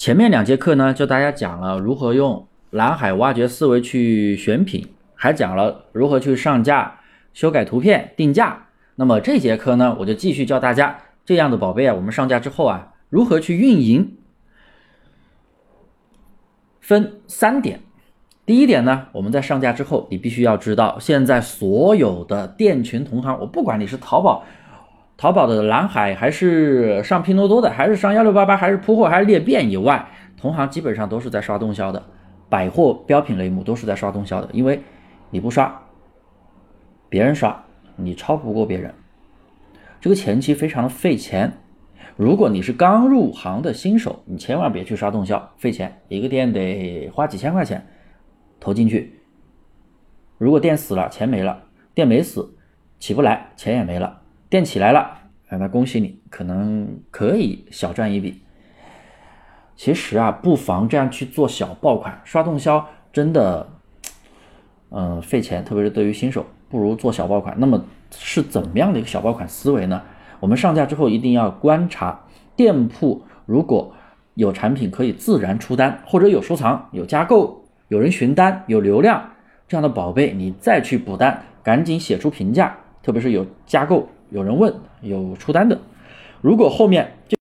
前面两节课呢，教大家讲了如何用蓝海挖掘思维去选品，还讲了如何去上架、修改图片、定价。那么这节课呢，我就继续教大家这样的宝贝啊，我们上架之后啊，如何去运营。分三点，第一点呢，我们在上架之后，你必须要知道，现在所有的店群同行，我不管你是淘宝、淘宝的蓝海，还是上拼多多的，还是上幺六八八，还是铺货，还是裂变以外，同行基本上都是在刷动销的，百货标品类目都是在刷动销的，因为你不刷，别人刷，你超不过别人，这个前期非常的费钱。如果你是刚入行的新手，你千万别去刷动销，费钱，一个店得花几千块钱投进去。如果店死了，钱没了；店没死，起不来，钱也没了；店起来了，那恭喜你，可能可以小赚一笔。其实啊，不妨这样去做小爆款，刷动销真的，嗯，费钱，特别是对于新手，不如做小爆款。那么是怎么样的一个小爆款思维呢？我们上架之后一定要观察店铺，如果有产品可以自然出单，或者有收藏、有加购、有人询单、有流量这样的宝贝，你再去补单，赶紧写出评价。特别是有加购、有人问、有出单的，如果后面就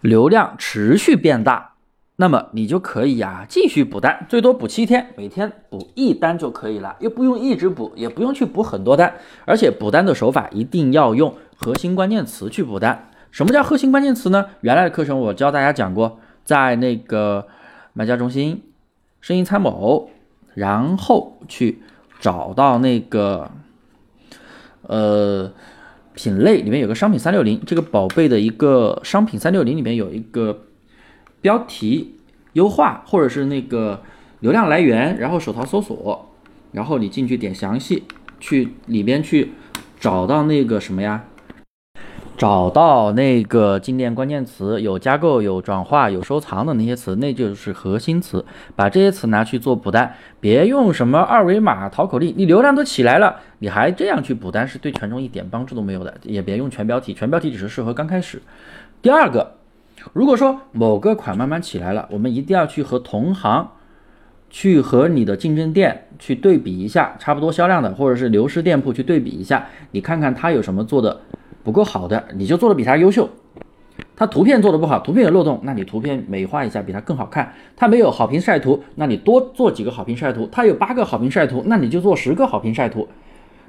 流量持续变大。那么你就可以呀，继续补单，最多补七天，每天补一单就可以了，又不用一直补，也不用去补很多单，而且补单的手法一定要用核心关键词去补单。什么叫核心关键词呢？原来的课程我教大家讲过，在那个买家中心、生意参谋，然后去找到那个呃品类里面有个商品三六零，这个宝贝的一个商品三六零里面有一个。标题优化，或者是那个流量来源，然后手淘搜索，然后你进去点详细，去里边去找到那个什么呀？找到那个进店关键词，有加购、有转化、有收藏的那些词，那就是核心词。把这些词拿去做补单，别用什么二维码、淘口令，你流量都起来了，你还这样去补单，是对权重一点帮助都没有的。也别用全标题，全标题只是适合刚开始。第二个。如果说某个款慢慢起来了，我们一定要去和同行，去和你的竞争店去对比一下，差不多销量的，或者是流失店铺去对比一下，你看看他有什么做的不够好的，你就做的比他优秀。他图片做的不好，图片有漏洞，那你图片美化一下，比他更好看。他没有好评晒图，那你多做几个好评晒图。他有八个好评晒图，那你就做十个好评晒图。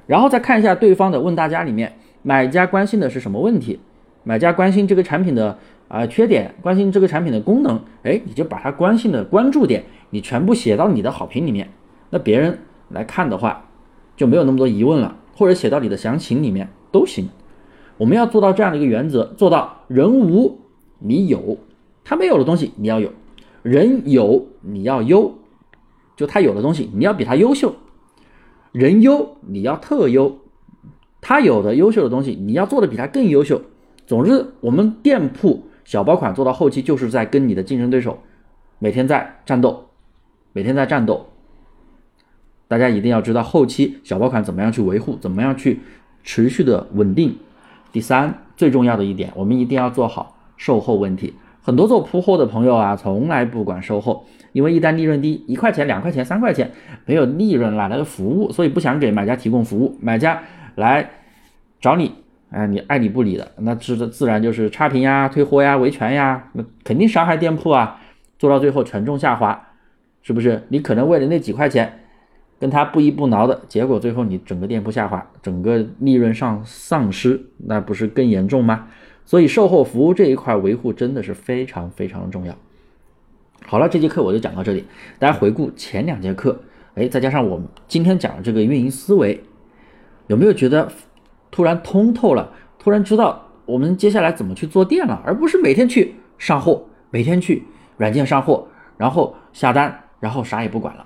然后再看一下对方的问大家里面，买家关心的是什么问题？买家关心这个产品的。啊，缺点关心这个产品的功能，哎，你就把它关心的关注点，你全部写到你的好评里面，那别人来看的话，就没有那么多疑问了，或者写到你的详情里面都行。我们要做到这样的一个原则，做到人无你有，他没有的东西你要有，人有你要优，就他有的东西你要比他优秀，人优你要特优，他有的优秀的东西你要做的比他更优秀。总之，我们店铺。小爆款做到后期就是在跟你的竞争对手每天在战斗，每天在战斗。大家一定要知道后期小爆款怎么样去维护，怎么样去持续的稳定。第三，最重要的一点，我们一定要做好售后问题。很多做铺货的朋友啊，从来不管售后，因为一旦利润低，一块钱、两块钱、三块钱，没有利润哪来的服务？所以不想给买家提供服务，买家来找你。哎，你爱理不理的，那自自然就是差评呀、退货呀、维权呀，那肯定伤害店铺啊，做到最后权重下滑，是不是？你可能为了那几块钱，跟他不依不挠的结果，最后你整个店铺下滑，整个利润上丧失，那不是更严重吗？所以售后服务这一块维护真的是非常非常的重要。好了，这节课我就讲到这里，大家回顾前两节课，哎，再加上我们今天讲的这个运营思维，有没有觉得？突然通透了，突然知道我们接下来怎么去做店了，而不是每天去上货，每天去软件上货，然后下单，然后啥也不管了。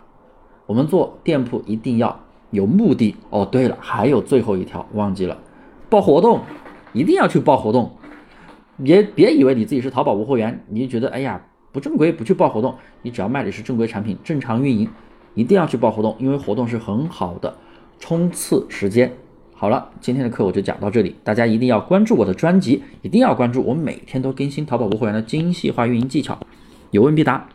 我们做店铺一定要有目的哦。对了，还有最后一条忘记了，报活动一定要去报活动，别别以为你自己是淘宝无货源，你就觉得哎呀不正规，不去报活动。你只要卖的是正规产品，正常运营，一定要去报活动，因为活动是很好的冲刺时间。好了，今天的课我就讲到这里，大家一定要关注我的专辑，一定要关注我每天都更新淘宝无货源的精细化运营技巧，有问必答。